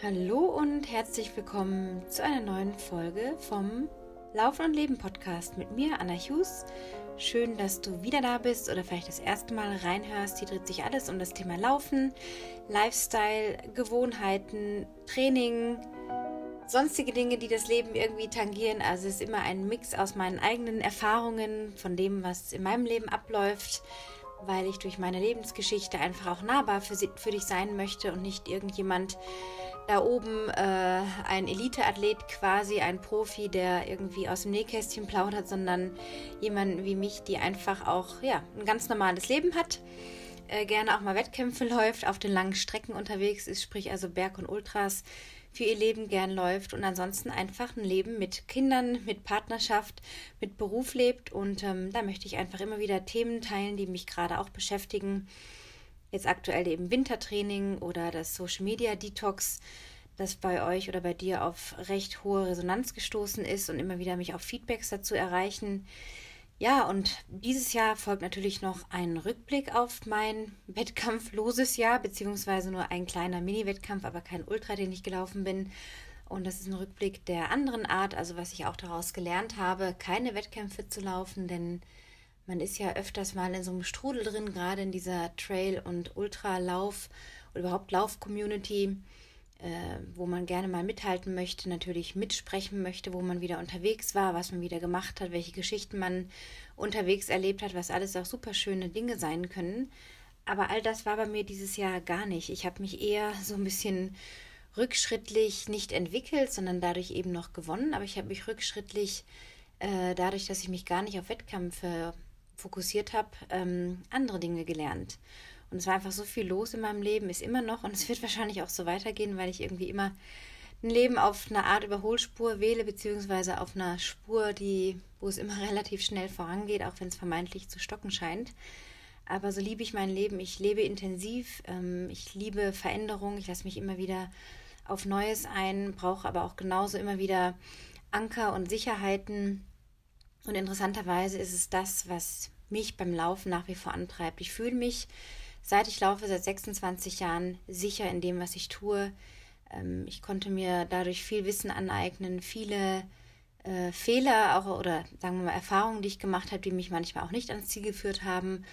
Hallo und herzlich willkommen zu einer neuen Folge vom Laufen und Leben Podcast mit mir, Anna Hughes. Schön, dass du wieder da bist oder vielleicht das erste Mal reinhörst. Hier dreht sich alles um das Thema Laufen, Lifestyle, Gewohnheiten, Training, sonstige Dinge, die das Leben irgendwie tangieren. Also es ist immer ein Mix aus meinen eigenen Erfahrungen, von dem, was in meinem Leben abläuft, weil ich durch meine Lebensgeschichte einfach auch nahbar für, für dich sein möchte und nicht irgendjemand da oben äh, ein Eliteathlet quasi, ein Profi, der irgendwie aus dem Nähkästchen plaudert, sondern jemand wie mich, die einfach auch ja, ein ganz normales Leben hat, äh, gerne auch mal Wettkämpfe läuft, auf den langen Strecken unterwegs ist, sprich also Berg und Ultras für ihr Leben gern läuft und ansonsten einfach ein Leben mit Kindern, mit Partnerschaft, mit Beruf lebt. Und ähm, da möchte ich einfach immer wieder Themen teilen, die mich gerade auch beschäftigen jetzt aktuell eben Wintertraining oder das Social Media Detox, das bei euch oder bei dir auf recht hohe Resonanz gestoßen ist und immer wieder mich auch Feedbacks dazu erreichen. Ja, und dieses Jahr folgt natürlich noch ein Rückblick auf mein wettkampfloses Jahr, beziehungsweise nur ein kleiner Mini-Wettkampf, aber kein Ultra, den ich gelaufen bin. Und das ist ein Rückblick der anderen Art, also was ich auch daraus gelernt habe, keine Wettkämpfe zu laufen, denn man ist ja öfters mal in so einem Strudel drin, gerade in dieser Trail- und Ultralauf oder überhaupt Lauf-Community, äh, wo man gerne mal mithalten möchte, natürlich mitsprechen möchte, wo man wieder unterwegs war, was man wieder gemacht hat, welche Geschichten man unterwegs erlebt hat, was alles auch super schöne Dinge sein können. Aber all das war bei mir dieses Jahr gar nicht. Ich habe mich eher so ein bisschen rückschrittlich nicht entwickelt, sondern dadurch eben noch gewonnen. Aber ich habe mich rückschrittlich äh, dadurch, dass ich mich gar nicht auf Wettkämpfe fokussiert habe, ähm, andere Dinge gelernt. Und es war einfach so viel los in meinem Leben, ist immer noch und es wird wahrscheinlich auch so weitergehen, weil ich irgendwie immer ein Leben auf einer Art Überholspur wähle, beziehungsweise auf einer Spur, die, wo es immer relativ schnell vorangeht, auch wenn es vermeintlich zu stocken scheint. Aber so liebe ich mein Leben. Ich lebe intensiv, ähm, ich liebe Veränderung, ich lasse mich immer wieder auf Neues ein, brauche aber auch genauso immer wieder Anker und Sicherheiten, und interessanterweise ist es das, was mich beim Laufen nach wie vor antreibt. Ich fühle mich, seit ich laufe, seit 26 Jahren sicher in dem, was ich tue. Ähm, ich konnte mir dadurch viel Wissen aneignen, viele äh, Fehler auch oder sagen wir mal Erfahrungen, die ich gemacht habe, die mich manchmal auch nicht ans Ziel geführt haben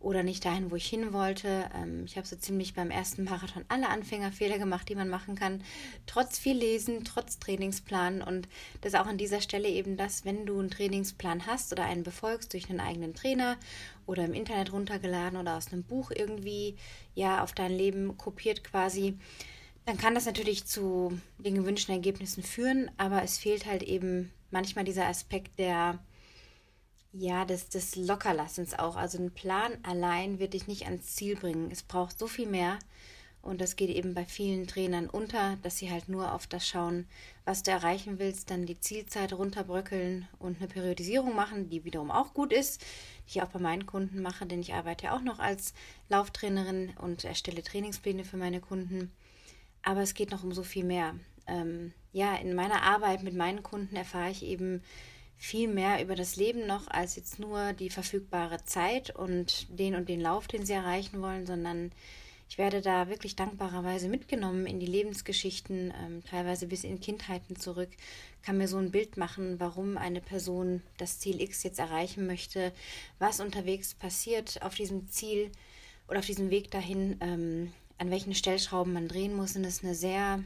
oder nicht dahin, wo ich hin wollte. Ähm, ich habe so ziemlich beim ersten Marathon alle Anfängerfehler gemacht, die man machen kann, trotz viel Lesen, trotz Trainingsplan. Und das ist auch an dieser Stelle eben das, wenn du einen Trainingsplan hast oder einen befolgst durch einen eigenen Trainer oder im Internet runtergeladen oder aus einem Buch irgendwie ja auf dein Leben kopiert quasi, dann kann das natürlich zu den gewünschten Ergebnissen führen, aber es fehlt halt eben manchmal dieser Aspekt der ja, des, des Lockerlassens auch. Also ein Plan allein wird dich nicht ans Ziel bringen. Es braucht so viel mehr. Und das geht eben bei vielen Trainern unter, dass sie halt nur auf das schauen, was du erreichen willst, dann die Zielzeit runterbröckeln und eine Periodisierung machen, die wiederum auch gut ist, die ich auch bei meinen Kunden mache, denn ich arbeite ja auch noch als Lauftrainerin und erstelle Trainingspläne für meine Kunden. Aber es geht noch um so viel mehr. Ähm, ja, in meiner Arbeit mit meinen Kunden erfahre ich eben, viel mehr über das Leben noch als jetzt nur die verfügbare Zeit und den und den Lauf, den sie erreichen wollen, sondern ich werde da wirklich dankbarerweise mitgenommen in die Lebensgeschichten, ähm, teilweise bis in Kindheiten zurück, kann mir so ein Bild machen, warum eine Person das Ziel X jetzt erreichen möchte, was unterwegs passiert auf diesem Ziel oder auf diesem Weg dahin, ähm, an welchen Stellschrauben man drehen muss. Und das ist eine sehr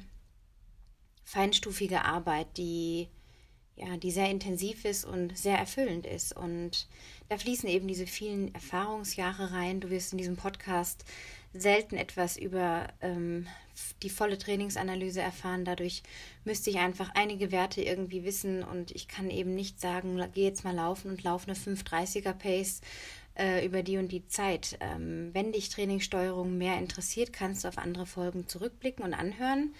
feinstufige Arbeit, die ja, die sehr intensiv ist und sehr erfüllend ist. Und da fließen eben diese vielen Erfahrungsjahre rein. Du wirst in diesem Podcast selten etwas über ähm, die volle Trainingsanalyse erfahren. Dadurch müsste ich einfach einige Werte irgendwie wissen und ich kann eben nicht sagen, geh jetzt mal laufen und lauf eine 530er Pace äh, über die und die Zeit. Ähm, wenn dich Trainingssteuerung mehr interessiert, kannst du auf andere Folgen zurückblicken und anhören.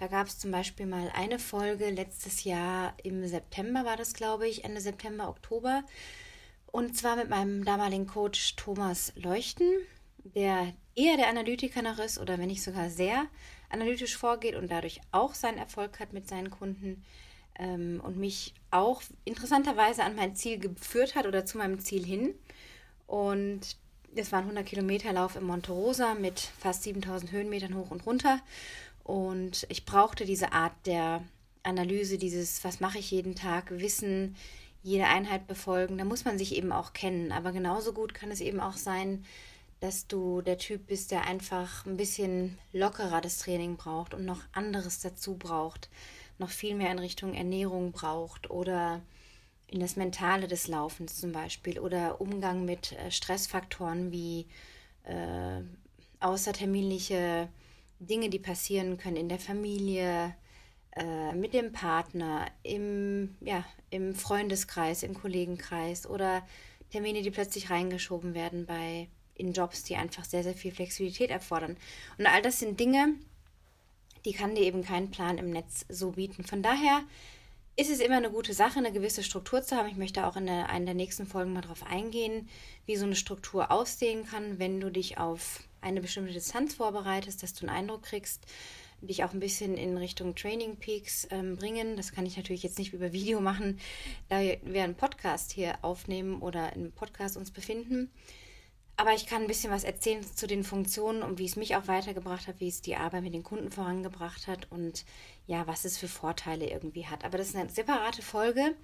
Da gab es zum Beispiel mal eine Folge letztes Jahr im September, war das, glaube ich, Ende September, Oktober. Und zwar mit meinem damaligen Coach Thomas Leuchten, der eher der Analytiker noch ist oder wenn nicht sogar sehr analytisch vorgeht und dadurch auch seinen Erfolg hat mit seinen Kunden ähm, und mich auch interessanterweise an mein Ziel geführt hat oder zu meinem Ziel hin. Und das war ein 100 Kilometer Lauf im Monte Rosa mit fast 7000 Höhenmetern hoch und runter. Und ich brauchte diese Art der Analyse, dieses, was mache ich jeden Tag, Wissen, jede Einheit befolgen. Da muss man sich eben auch kennen. Aber genauso gut kann es eben auch sein, dass du der Typ bist, der einfach ein bisschen lockerer das Training braucht und noch anderes dazu braucht, noch viel mehr in Richtung Ernährung braucht oder in das Mentale des Laufens zum Beispiel oder Umgang mit äh, Stressfaktoren wie äh, außerterminliche Dinge, die passieren können in der Familie, äh, mit dem Partner, im, ja, im Freundeskreis, im Kollegenkreis oder Termine, die plötzlich reingeschoben werden bei in Jobs, die einfach sehr, sehr viel Flexibilität erfordern. Und all das sind Dinge, die kann dir eben kein Plan im Netz so bieten. Von daher ist es immer eine gute Sache, eine gewisse Struktur zu haben. Ich möchte auch in einer der nächsten Folgen mal darauf eingehen, wie so eine Struktur aussehen kann, wenn du dich auf eine bestimmte Distanz vorbereitest, dass du einen Eindruck kriegst, dich auch ein bisschen in Richtung Training Peaks ähm, bringen. Das kann ich natürlich jetzt nicht über Video machen, da wir einen Podcast hier aufnehmen oder im Podcast uns befinden. Aber ich kann ein bisschen was erzählen zu den Funktionen und wie es mich auch weitergebracht hat, wie es die Arbeit mit den Kunden vorangebracht hat und ja, was es für Vorteile irgendwie hat. Aber das ist eine separate Folge.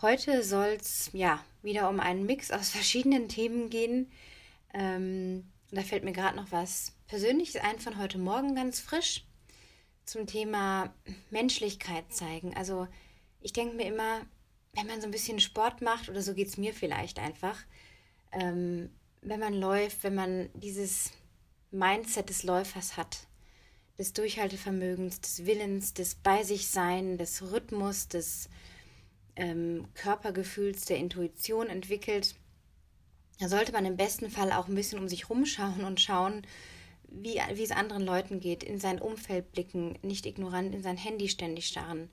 Heute soll es ja wieder um einen Mix aus verschiedenen Themen gehen. Ähm, da fällt mir gerade noch was Persönliches ein von heute Morgen ganz frisch zum Thema Menschlichkeit zeigen. Also ich denke mir immer, wenn man so ein bisschen Sport macht, oder so geht es mir vielleicht einfach, ähm, wenn man läuft, wenn man dieses Mindset des Läufers hat, des Durchhaltevermögens, des Willens, des Bei sich Sein, des Rhythmus, des ähm, Körpergefühls, der Intuition entwickelt, da sollte man im besten Fall auch ein bisschen um sich rumschauen und schauen, wie, wie es anderen Leuten geht, in sein Umfeld blicken, nicht ignorant in sein Handy ständig starren,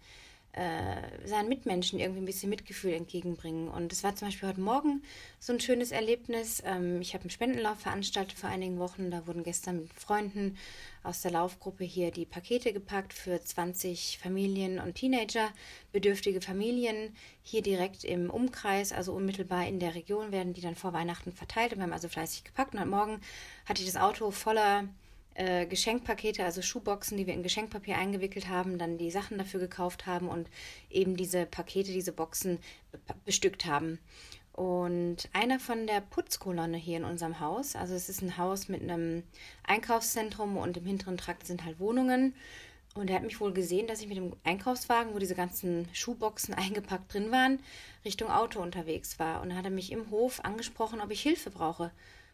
äh, seinen Mitmenschen irgendwie ein bisschen Mitgefühl entgegenbringen. Und es war zum Beispiel heute Morgen so ein schönes Erlebnis. Ähm, ich habe einen Spendenlauf veranstaltet vor einigen Wochen. Da wurden gestern mit Freunden aus der Laufgruppe hier die Pakete gepackt für 20 Familien und Teenager, bedürftige Familien hier direkt im Umkreis, also unmittelbar in der Region, werden die dann vor Weihnachten verteilt. Und wir haben also fleißig gepackt. Und heute Morgen hatte ich das Auto voller äh, Geschenkpakete, also Schuhboxen, die wir in Geschenkpapier eingewickelt haben, dann die Sachen dafür gekauft haben und eben diese Pakete, diese Boxen bestückt haben. Und einer von der Putzkolonne hier in unserem Haus, also es ist ein Haus mit einem Einkaufszentrum und im hinteren Trakt sind halt Wohnungen. Und er hat mich wohl gesehen, dass ich mit dem Einkaufswagen, wo diese ganzen Schuhboxen eingepackt drin waren, Richtung Auto unterwegs war. Und dann hat er mich im Hof angesprochen, ob ich Hilfe brauche.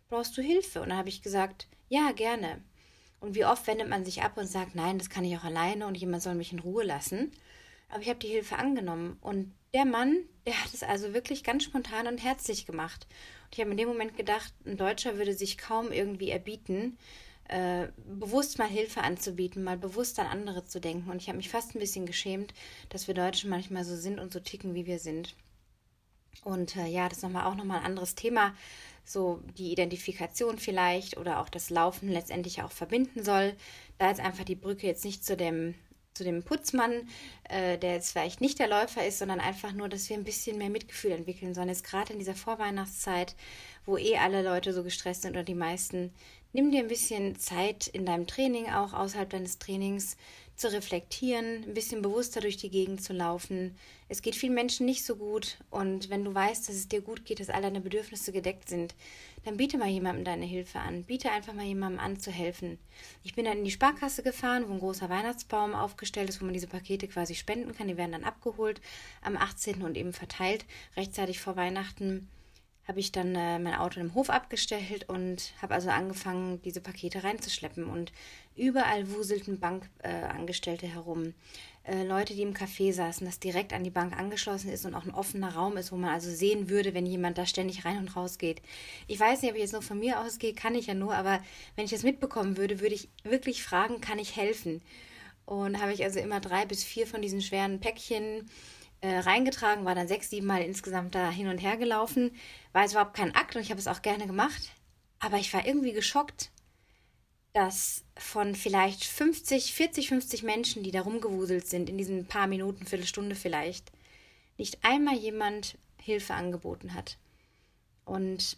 Brauchst du Hilfe? Und dann habe ich gesagt, ja, gerne. Und wie oft wendet man sich ab und sagt, nein, das kann ich auch alleine und jemand soll mich in Ruhe lassen. Aber ich habe die Hilfe angenommen. Und der Mann, der hat es also wirklich ganz spontan und herzlich gemacht. Und ich habe in dem Moment gedacht, ein Deutscher würde sich kaum irgendwie erbieten, äh, bewusst mal Hilfe anzubieten, mal bewusst an andere zu denken. Und ich habe mich fast ein bisschen geschämt, dass wir Deutschen manchmal so sind und so ticken, wie wir sind. Und äh, ja, das ist nochmal auch nochmal ein anderes Thema, so die Identifikation vielleicht oder auch das Laufen letztendlich auch verbinden soll. Da ist einfach die Brücke jetzt nicht zu dem zu dem Putzmann, äh, der jetzt vielleicht nicht der Läufer ist, sondern einfach nur, dass wir ein bisschen mehr Mitgefühl entwickeln sollen. Jetzt gerade in dieser Vorweihnachtszeit, wo eh alle Leute so gestresst sind oder die meisten, nimm dir ein bisschen Zeit in deinem Training, auch außerhalb deines Trainings, zu reflektieren, ein bisschen bewusster durch die Gegend zu laufen. Es geht vielen Menschen nicht so gut und wenn du weißt, dass es dir gut geht, dass all deine Bedürfnisse gedeckt sind, dann biete mal jemandem deine Hilfe an. Biete einfach mal jemandem an zu helfen. Ich bin dann in die Sparkasse gefahren, wo ein großer Weihnachtsbaum aufgestellt ist, wo man diese Pakete quasi spenden kann. Die werden dann abgeholt am 18. und eben verteilt rechtzeitig vor Weihnachten habe ich dann äh, mein Auto im Hof abgestellt und habe also angefangen, diese Pakete reinzuschleppen. Und überall wuselten Bankangestellte äh, herum. Äh, Leute, die im Café saßen, das direkt an die Bank angeschlossen ist und auch ein offener Raum ist, wo man also sehen würde, wenn jemand da ständig rein und raus geht. Ich weiß nicht, ob ich jetzt nur von mir ausgehe, kann ich ja nur, aber wenn ich das mitbekommen würde, würde ich wirklich fragen, kann ich helfen? Und habe ich also immer drei bis vier von diesen schweren Päckchen äh, reingetragen, war dann sechs, sieben Mal insgesamt da hin und her gelaufen. War jetzt überhaupt kein Akt und ich habe es auch gerne gemacht. Aber ich war irgendwie geschockt, dass von vielleicht 50, 40, 50 Menschen, die da rumgewuselt sind, in diesen paar Minuten, Viertelstunde vielleicht, nicht einmal jemand Hilfe angeboten hat. Und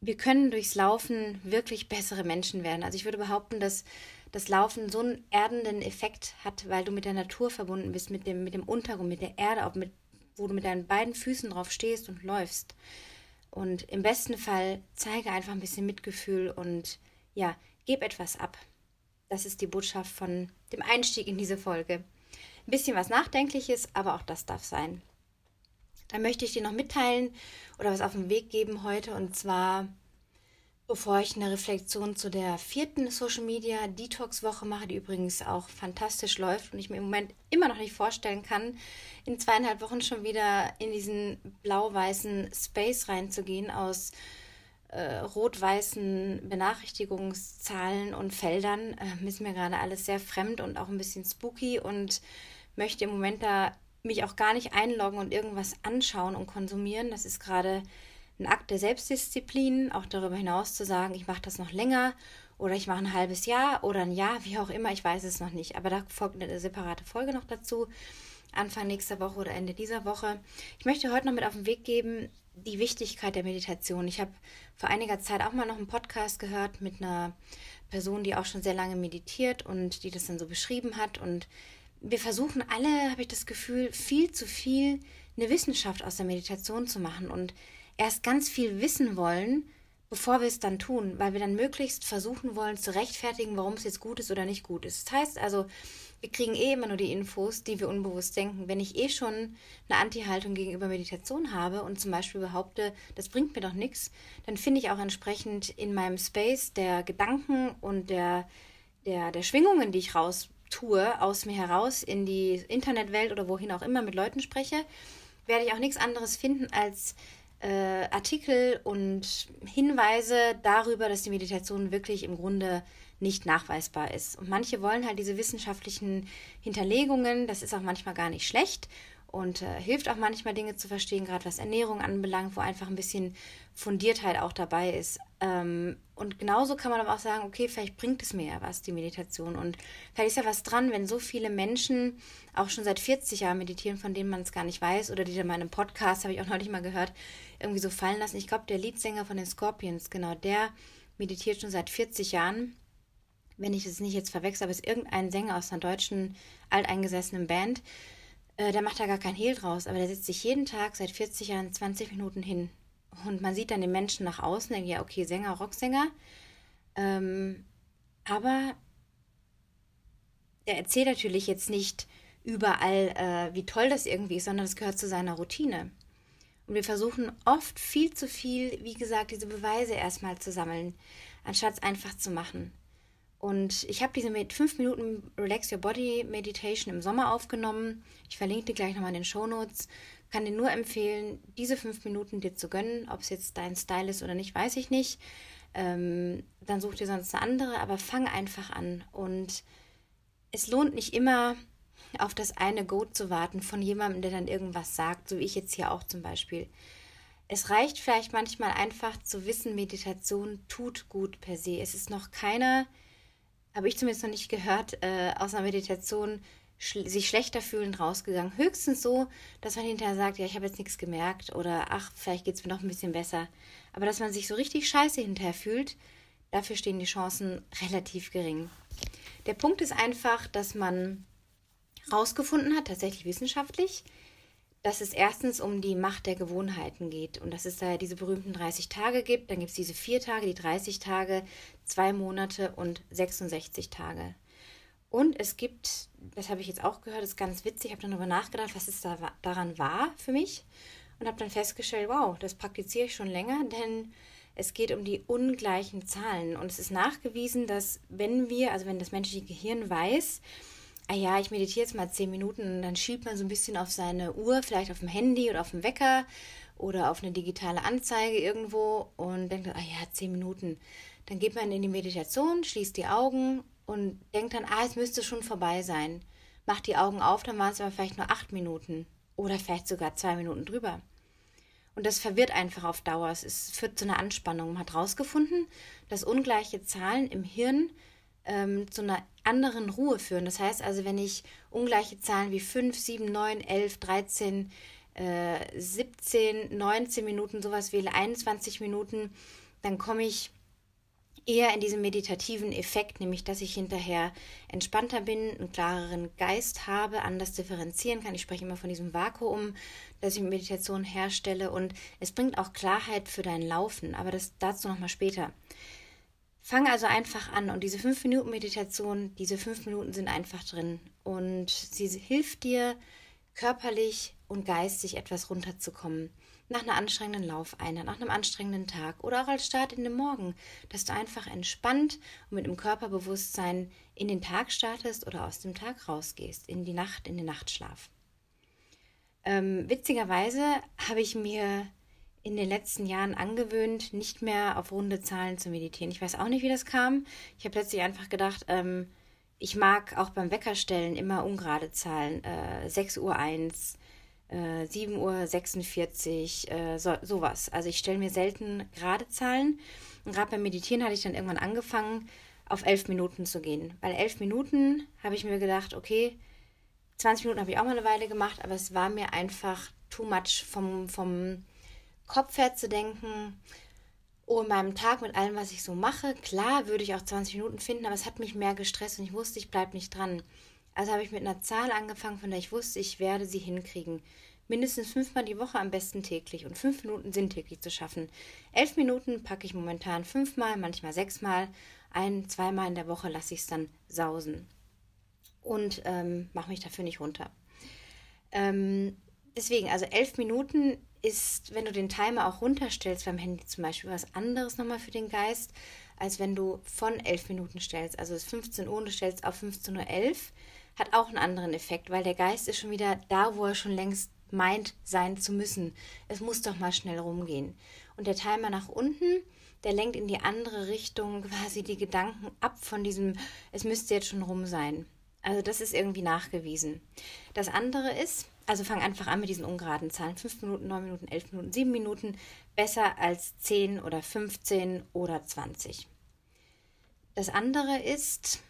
wir können durchs Laufen wirklich bessere Menschen werden. Also ich würde behaupten, dass das Laufen so einen erdenden Effekt hat, weil du mit der Natur verbunden bist, mit dem, mit dem Untergrund, mit der Erde, auch mit, wo du mit deinen beiden Füßen drauf stehst und läufst. Und im besten Fall zeige einfach ein bisschen Mitgefühl und ja, gib etwas ab. Das ist die Botschaft von dem Einstieg in diese Folge. Ein bisschen was Nachdenkliches, aber auch das darf sein. Dann möchte ich dir noch mitteilen oder was auf den Weg geben heute und zwar Bevor ich eine Reflexion zu der vierten Social Media Detox Woche mache, die übrigens auch fantastisch läuft und ich mir im Moment immer noch nicht vorstellen kann, in zweieinhalb Wochen schon wieder in diesen blau-weißen Space reinzugehen aus äh, rot-weißen Benachrichtigungszahlen und Feldern, äh, ist mir gerade alles sehr fremd und auch ein bisschen spooky und möchte im Moment da mich auch gar nicht einloggen und irgendwas anschauen und konsumieren. Das ist gerade ein Akt der Selbstdisziplin, auch darüber hinaus zu sagen, ich mache das noch länger oder ich mache ein halbes Jahr oder ein Jahr, wie auch immer, ich weiß es noch nicht. Aber da folgt eine separate Folge noch dazu, Anfang nächster Woche oder Ende dieser Woche. Ich möchte heute noch mit auf den Weg geben, die Wichtigkeit der Meditation. Ich habe vor einiger Zeit auch mal noch einen Podcast gehört mit einer Person, die auch schon sehr lange meditiert und die das dann so beschrieben hat. Und wir versuchen alle, habe ich das Gefühl, viel zu viel eine Wissenschaft aus der Meditation zu machen. Und erst ganz viel wissen wollen, bevor wir es dann tun, weil wir dann möglichst versuchen wollen zu rechtfertigen, warum es jetzt gut ist oder nicht gut ist. Das heißt also, wir kriegen eh immer nur die Infos, die wir unbewusst denken. Wenn ich eh schon eine Anti-Haltung gegenüber Meditation habe und zum Beispiel behaupte, das bringt mir doch nichts, dann finde ich auch entsprechend in meinem Space der Gedanken und der, der, der Schwingungen, die ich raus tue, aus mir heraus in die Internetwelt oder wohin auch immer mit Leuten spreche, werde ich auch nichts anderes finden als äh, Artikel und Hinweise darüber, dass die Meditation wirklich im Grunde nicht nachweisbar ist. Und manche wollen halt diese wissenschaftlichen Hinterlegungen, das ist auch manchmal gar nicht schlecht und äh, hilft auch manchmal Dinge zu verstehen, gerade was Ernährung anbelangt, wo einfach ein bisschen Fundiertheit auch dabei ist. Ähm, und genauso kann man aber auch sagen, okay, vielleicht bringt es mir ja was, die Meditation. Und vielleicht ist ja was dran, wenn so viele Menschen auch schon seit 40 Jahren meditieren, von denen man es gar nicht weiß, oder die dann in meinem Podcast, habe ich auch neulich mal gehört, irgendwie so fallen lassen. Ich glaube, der Leadsänger von den Scorpions, genau, der meditiert schon seit 40 Jahren. Wenn ich es nicht jetzt verwechsel, aber es ist irgendein Sänger aus einer deutschen alteingesessenen Band. Äh, der macht da gar kein Hehl draus, aber der setzt sich jeden Tag seit 40 Jahren 20 Minuten hin. Und man sieht dann den Menschen nach außen, denkt, ja, okay, Sänger, Rocksänger. Ähm, aber er erzählt natürlich jetzt nicht überall, äh, wie toll das irgendwie ist, sondern es gehört zu seiner Routine. Und wir versuchen oft viel zu viel, wie gesagt, diese Beweise erstmal zu sammeln, anstatt es einfach zu machen. Und ich habe diese mit 5 Minuten Relax Your Body Meditation im Sommer aufgenommen. Ich verlinke die gleich nochmal in den Show Notes. Kann dir nur empfehlen, diese 5 Minuten dir zu gönnen. Ob es jetzt dein Style ist oder nicht, weiß ich nicht. Ähm, dann such dir sonst eine andere, aber fang einfach an. Und es lohnt nicht immer, auf das eine Goat zu warten von jemandem, der dann irgendwas sagt, so wie ich jetzt hier auch zum Beispiel. Es reicht vielleicht manchmal einfach zu wissen, Meditation tut gut per se. Es ist noch keiner, habe ich zumindest noch nicht gehört, äh, aus einer Meditation sch sich schlechter fühlend rausgegangen. Höchstens so, dass man hinterher sagt, ja, ich habe jetzt nichts gemerkt oder ach, vielleicht geht es mir noch ein bisschen besser. Aber dass man sich so richtig scheiße hinterher fühlt, dafür stehen die Chancen relativ gering. Der Punkt ist einfach, dass man rausgefunden hat, tatsächlich wissenschaftlich, dass es erstens um die Macht der Gewohnheiten geht und dass es da diese berühmten 30 Tage gibt. Dann gibt es diese vier Tage, die 30 Tage, zwei Monate und 66 Tage. Und es gibt, das habe ich jetzt auch gehört, das ist ganz witzig, ich habe dann darüber nachgedacht, was es da, daran war für mich und habe dann festgestellt, wow, das praktiziere ich schon länger, denn es geht um die ungleichen Zahlen und es ist nachgewiesen, dass wenn wir, also wenn das menschliche Gehirn weiß, ah ja, ich meditiere jetzt mal zehn Minuten und dann schiebt man so ein bisschen auf seine Uhr, vielleicht auf dem Handy oder auf dem Wecker oder auf eine digitale Anzeige irgendwo und denkt, ah ja, zehn Minuten. Dann geht man in die Meditation, schließt die Augen und denkt dann, ah, es müsste schon vorbei sein. Macht die Augen auf, dann waren es aber vielleicht nur acht Minuten oder vielleicht sogar zwei Minuten drüber. Und das verwirrt einfach auf Dauer. Es führt zu einer Anspannung. Man hat herausgefunden, dass ungleiche Zahlen im Hirn ähm, zu einer anderen Ruhe führen. Das heißt also, wenn ich ungleiche Zahlen wie 5, 7, 9, 11, 13, äh, 17, 19 Minuten sowas wähle, 21 Minuten, dann komme ich eher in diesen meditativen Effekt, nämlich dass ich hinterher entspannter bin, einen klareren Geist habe, anders differenzieren kann. Ich spreche immer von diesem Vakuum, das ich mit Meditation herstelle und es bringt auch Klarheit für dein Laufen, aber das dazu nochmal später. Fang also einfach an. Und diese 5 Minuten Meditation, diese 5 Minuten sind einfach drin. Und sie hilft dir körperlich und geistig etwas runterzukommen. Nach einer anstrengenden Laufeinheit, nach einem anstrengenden Tag oder auch als Start in den Morgen, dass du einfach entspannt und mit einem Körperbewusstsein in den Tag startest oder aus dem Tag rausgehst, in die Nacht, in den Nachtschlaf. Ähm, witzigerweise habe ich mir in den letzten Jahren angewöhnt, nicht mehr auf runde Zahlen zu meditieren. Ich weiß auch nicht, wie das kam. Ich habe plötzlich einfach gedacht, ähm, ich mag auch beim Weckerstellen immer ungerade Zahlen. Äh, 6 Uhr 1, äh, 7.46 Uhr, äh, so, sowas. Also ich stelle mir selten gerade Zahlen. Und gerade beim Meditieren hatte ich dann irgendwann angefangen, auf elf Minuten zu gehen. Weil elf Minuten habe ich mir gedacht, okay, 20 Minuten habe ich auch mal eine Weile gemacht, aber es war mir einfach too much vom, vom Kopf her zu denken. Oh, in meinem Tag mit allem, was ich so mache, klar würde ich auch 20 Minuten finden, aber es hat mich mehr gestresst und ich wusste, ich bleibe nicht dran. Also habe ich mit einer Zahl angefangen, von der ich wusste, ich werde sie hinkriegen. Mindestens fünfmal die Woche, am besten täglich. Und fünf Minuten sind täglich zu schaffen. Elf Minuten packe ich momentan fünfmal, manchmal sechsmal. Ein, zweimal in der Woche lasse ich es dann sausen. Und ähm, mache mich dafür nicht runter. Ähm, deswegen, also elf Minuten ist, wenn du den Timer auch runterstellst beim Handy zum Beispiel, was anderes nochmal für den Geist, als wenn du von elf Minuten stellst. Also es ist 15 Uhr und du stellst auf 15.11 Uhr hat auch einen anderen Effekt, weil der Geist ist schon wieder da, wo er schon längst meint, sein zu müssen. Es muss doch mal schnell rumgehen. Und der Timer nach unten, der lenkt in die andere Richtung quasi die Gedanken ab von diesem, es müsste jetzt schon rum sein. Also das ist irgendwie nachgewiesen. Das andere ist, also fang einfach an mit diesen ungeraden Zahlen. 5 Minuten, 9 Minuten, 11 Minuten, 7 Minuten. Besser als 10 oder 15 oder 20. Das andere ist,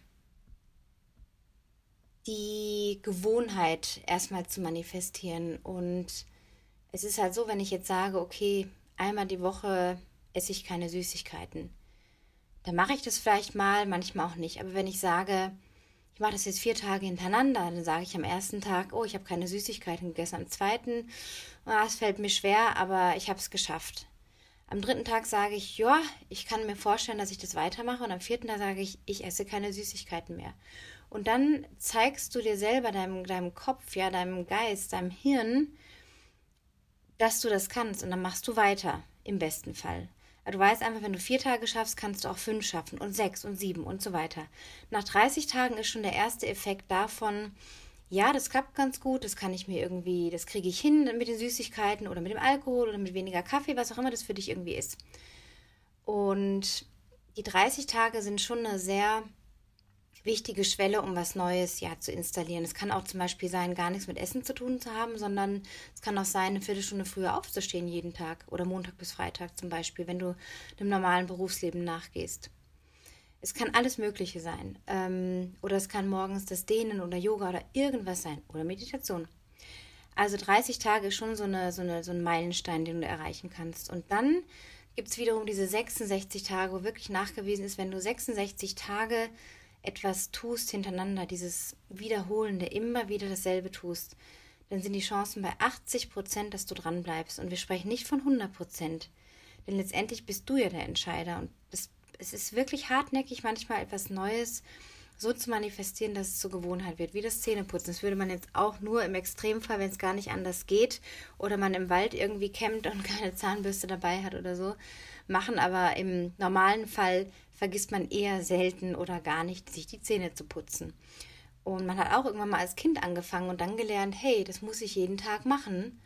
die Gewohnheit erstmal zu manifestieren. Und es ist halt so, wenn ich jetzt sage, okay, einmal die Woche esse ich keine Süßigkeiten, dann mache ich das vielleicht mal, manchmal auch nicht. Aber wenn ich sage, ich mache das jetzt vier Tage hintereinander, dann sage ich am ersten Tag, oh, ich habe keine Süßigkeiten gegessen. Am zweiten, oh, es fällt mir schwer, aber ich habe es geschafft. Am dritten Tag sage ich, ja, ich kann mir vorstellen, dass ich das weitermache. Und am vierten Tag sage ich, ich esse keine Süßigkeiten mehr. Und dann zeigst du dir selber, deinem, deinem Kopf, ja, deinem Geist, deinem Hirn, dass du das kannst. Und dann machst du weiter, im besten Fall. Du weißt einfach, wenn du vier Tage schaffst, kannst du auch fünf schaffen und sechs und sieben und so weiter. Nach 30 Tagen ist schon der erste Effekt davon, ja, das klappt ganz gut, das kann ich mir irgendwie, das kriege ich hin mit den Süßigkeiten oder mit dem Alkohol oder mit weniger Kaffee, was auch immer das für dich irgendwie ist. Und die 30 Tage sind schon eine sehr wichtige Schwelle, um was Neues ja zu installieren. Es kann auch zum Beispiel sein, gar nichts mit Essen zu tun zu haben, sondern es kann auch sein, eine Viertelstunde früher aufzustehen jeden Tag oder Montag bis Freitag zum Beispiel, wenn du dem normalen Berufsleben nachgehst. Es kann alles Mögliche sein. Ähm, oder es kann morgens das Dehnen oder Yoga oder irgendwas sein. Oder Meditation. Also 30 Tage ist schon so, eine, so, eine, so ein Meilenstein, den du erreichen kannst. Und dann gibt es wiederum diese 66 Tage, wo wirklich nachgewiesen ist, wenn du 66 Tage etwas tust hintereinander, dieses Wiederholende, immer wieder dasselbe tust, dann sind die Chancen bei 80 Prozent, dass du dran bleibst. Und wir sprechen nicht von 100 Prozent. Denn letztendlich bist du ja der Entscheider. Und das, es ist wirklich hartnäckig, manchmal etwas Neues so zu manifestieren, dass es zur Gewohnheit wird, wie das Zähneputzen. Das würde man jetzt auch nur im Extremfall, wenn es gar nicht anders geht oder man im Wald irgendwie kämmt und keine Zahnbürste dabei hat oder so, machen. Aber im normalen Fall vergisst man eher selten oder gar nicht, sich die Zähne zu putzen. Und man hat auch irgendwann mal als Kind angefangen und dann gelernt, hey, das muss ich jeden Tag machen,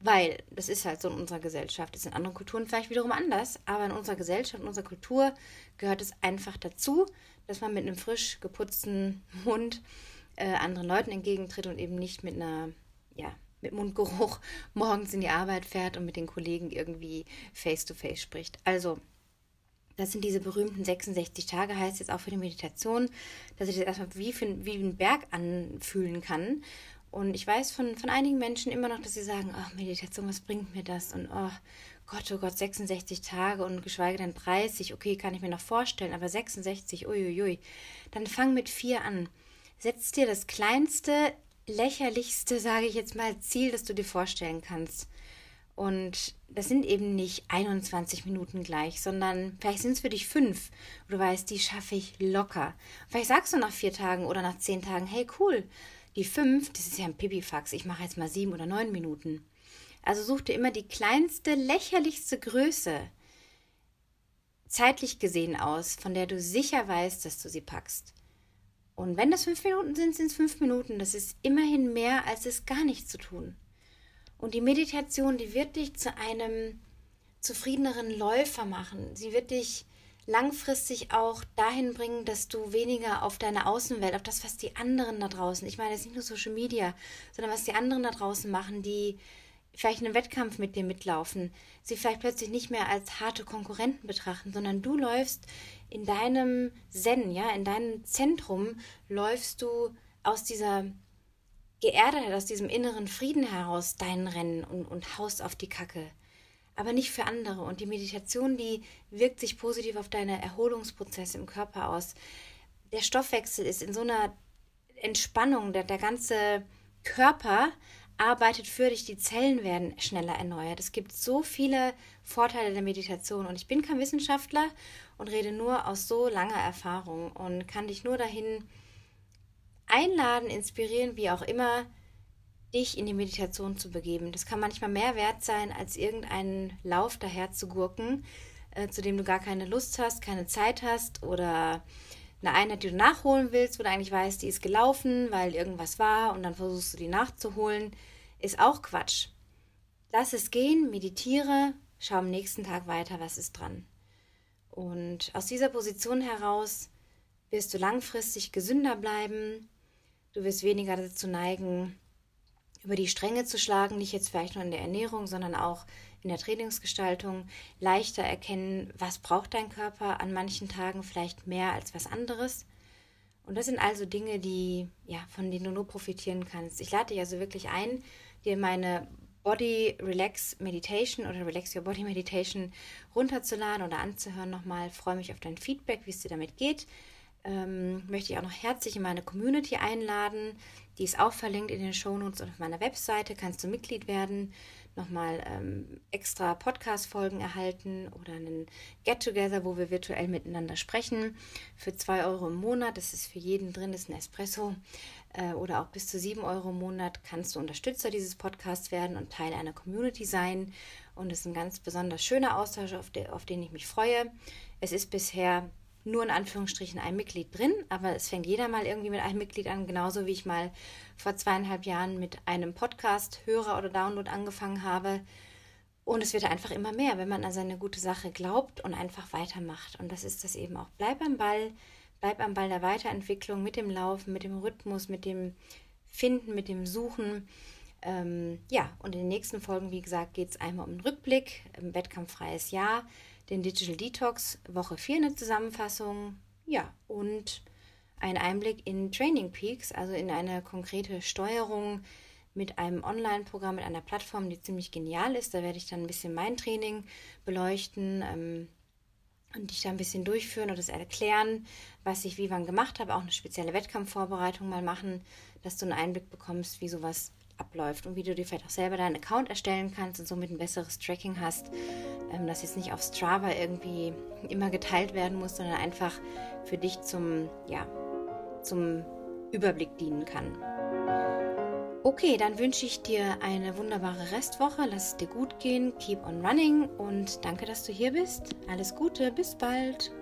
weil das ist halt so in unserer Gesellschaft. Das ist in anderen Kulturen vielleicht wiederum anders, aber in unserer Gesellschaft, in unserer Kultur gehört es einfach dazu, dass man mit einem frisch geputzten Mund äh, anderen Leuten entgegentritt und eben nicht mit einer, ja, mit Mundgeruch morgens in die Arbeit fährt und mit den Kollegen irgendwie face to face spricht. Also das sind diese berühmten 66 Tage, heißt jetzt auch für die Meditation, dass ich das erstmal wie, für, wie ein Berg anfühlen kann. Und ich weiß von, von einigen Menschen immer noch, dass sie sagen, ach, Meditation, was bringt mir das? Und oh, Gott, oh Gott, 66 Tage und geschweige denn 30, okay, kann ich mir noch vorstellen, aber 66, uiuiui, dann fang mit vier an. Setz dir das kleinste, lächerlichste, sage ich jetzt mal, Ziel, das du dir vorstellen kannst. Und das sind eben nicht 21 Minuten gleich, sondern vielleicht sind es für dich fünf. Und du weißt, die schaffe ich locker. Vielleicht sagst du nach vier Tagen oder nach zehn Tagen, hey cool, die fünf, das ist ja ein Pipifax, ich mache jetzt mal sieben oder neun Minuten. Also such dir immer die kleinste, lächerlichste Größe zeitlich gesehen aus, von der du sicher weißt, dass du sie packst. Und wenn das fünf Minuten sind, sind es fünf Minuten. Das ist immerhin mehr, als es gar nicht zu tun. Und die Meditation, die wird dich zu einem zufriedeneren Läufer machen. Sie wird dich langfristig auch dahin bringen, dass du weniger auf deine Außenwelt, auf das, was die anderen da draußen, ich meine jetzt nicht nur Social Media, sondern was die anderen da draußen machen, die vielleicht einen Wettkampf mit dir mitlaufen, sie vielleicht plötzlich nicht mehr als harte Konkurrenten betrachten, sondern du läufst in deinem Zen, ja, in deinem Zentrum läufst du aus dieser Geerdetheit, aus diesem inneren Frieden heraus dein Rennen und, und haust auf die Kacke. Aber nicht für andere. Und die Meditation, die wirkt sich positiv auf deine Erholungsprozesse im Körper aus. Der Stoffwechsel ist in so einer Entspannung, der, der ganze Körper arbeitet für dich, die Zellen werden schneller erneuert. Es gibt so viele Vorteile der Meditation und ich bin kein Wissenschaftler und rede nur aus so langer Erfahrung und kann dich nur dahin einladen, inspirieren, wie auch immer, dich in die Meditation zu begeben. Das kann manchmal mehr wert sein, als irgendeinen Lauf daher zu gurken, äh, zu dem du gar keine Lust hast, keine Zeit hast oder eine Einheit, die du nachholen willst, wo du eigentlich weißt, die ist gelaufen, weil irgendwas war und dann versuchst du die nachzuholen, ist auch Quatsch. Lass es gehen, meditiere, schau am nächsten Tag weiter, was ist dran. Und aus dieser Position heraus wirst du langfristig gesünder bleiben, Du wirst weniger dazu neigen, über die Stränge zu schlagen, nicht jetzt vielleicht nur in der Ernährung, sondern auch in der Trainingsgestaltung, leichter erkennen, was braucht dein Körper an manchen Tagen vielleicht mehr als was anderes. Und das sind also Dinge, die, ja, von denen du nur profitieren kannst. Ich lade dich also wirklich ein, dir meine Body Relax Meditation oder Relax Your Body Meditation runterzuladen oder anzuhören nochmal. Freue mich auf dein Feedback, wie es dir damit geht ähm, möchte ich auch noch herzlich in meine Community einladen. Die ist auch verlinkt in den Shownotes und auf meiner Webseite. Kannst du Mitglied werden, nochmal ähm, extra Podcast-Folgen erhalten oder einen Get-Together, wo wir virtuell miteinander sprechen. Für 2 Euro im Monat, das ist für jeden drin, ist ein Espresso. Äh, oder auch bis zu 7 Euro im Monat kannst du Unterstützer dieses Podcasts werden und Teil einer Community sein. Und es ist ein ganz besonders schöner Austausch, auf, de auf den ich mich freue. Es ist bisher nur in Anführungsstrichen ein Mitglied drin, aber es fängt jeder mal irgendwie mit einem Mitglied an, genauso wie ich mal vor zweieinhalb Jahren mit einem Podcast, Hörer oder Download angefangen habe. Und es wird einfach immer mehr, wenn man an seine gute Sache glaubt und einfach weitermacht. Und das ist das eben auch. Bleib am Ball, bleib am Ball der Weiterentwicklung mit dem Laufen, mit dem Rhythmus, mit dem Finden, mit dem Suchen. Ähm, ja, und in den nächsten Folgen, wie gesagt, geht es einmal um den Rückblick, ein wettkampffreies Jahr den Digital Detox Woche 4 eine Zusammenfassung, ja, und ein Einblick in Training Peaks, also in eine konkrete Steuerung mit einem Online-Programm, mit einer Plattform, die ziemlich genial ist. Da werde ich dann ein bisschen mein Training beleuchten ähm, und dich da ein bisschen durchführen oder das erklären, was ich wie wann gemacht habe, auch eine spezielle Wettkampfvorbereitung mal machen, dass du einen Einblick bekommst, wie sowas abläuft und wie du dir vielleicht auch selber deinen Account erstellen kannst und somit ein besseres Tracking hast, ähm, das jetzt nicht auf Strava irgendwie immer geteilt werden muss, sondern einfach für dich zum, ja, zum Überblick dienen kann. Okay, dann wünsche ich dir eine wunderbare Restwoche. Lass es dir gut gehen. Keep on running und danke, dass du hier bist. Alles Gute, bis bald.